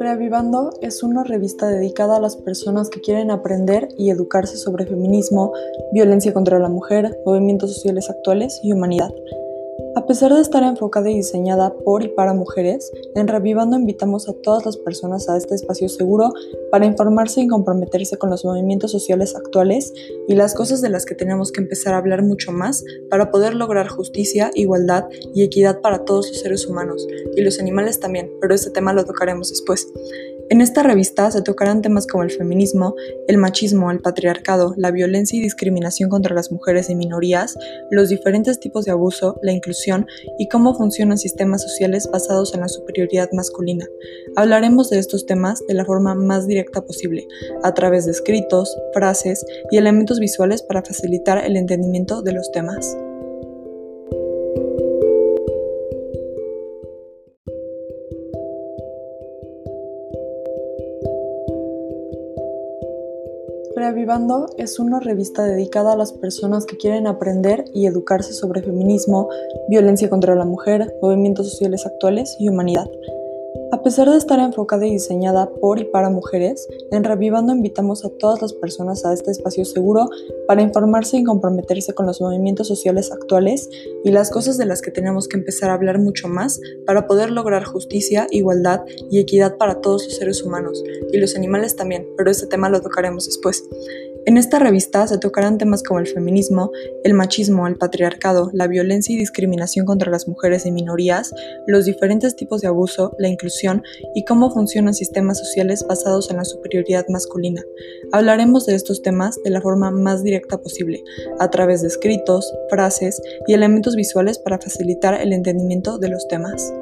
Reavivando es una revista dedicada a las personas que quieren aprender y educarse sobre feminismo, violencia contra la mujer, movimientos sociales actuales y humanidad. A pesar de estar enfocada y diseñada por y para mujeres, en Revivando invitamos a todas las personas a este espacio seguro para informarse y comprometerse con los movimientos sociales actuales y las cosas de las que tenemos que empezar a hablar mucho más para poder lograr justicia, igualdad y equidad para todos los seres humanos y los animales también, pero ese tema lo tocaremos después. En esta revista se tocarán temas como el feminismo, el machismo, el patriarcado, la violencia y discriminación contra las mujeres y minorías, los diferentes tipos de abuso, la inclusión y cómo funcionan sistemas sociales basados en la superioridad masculina. Hablaremos de estos temas de la forma más directa posible, a través de escritos, frases y elementos visuales para facilitar el entendimiento de los temas. Reavivando es una revista dedicada a las personas que quieren aprender y educarse sobre feminismo, violencia contra la mujer, movimientos sociales actuales y humanidad. A pesar de estar enfocada y diseñada por y para mujeres, en Revivando invitamos a todas las personas a este espacio seguro para informarse y comprometerse con los movimientos sociales actuales y las cosas de las que tenemos que empezar a hablar mucho más para poder lograr justicia, igualdad y equidad para todos los seres humanos y los animales también, pero ese tema lo tocaremos después. En esta revista se tocarán temas como el feminismo, el machismo, el patriarcado, la violencia y discriminación contra las mujeres y minorías, los diferentes tipos de abuso, la inclusión y cómo funcionan sistemas sociales basados en la superioridad masculina. Hablaremos de estos temas de la forma más directa posible, a través de escritos, frases y elementos visuales para facilitar el entendimiento de los temas.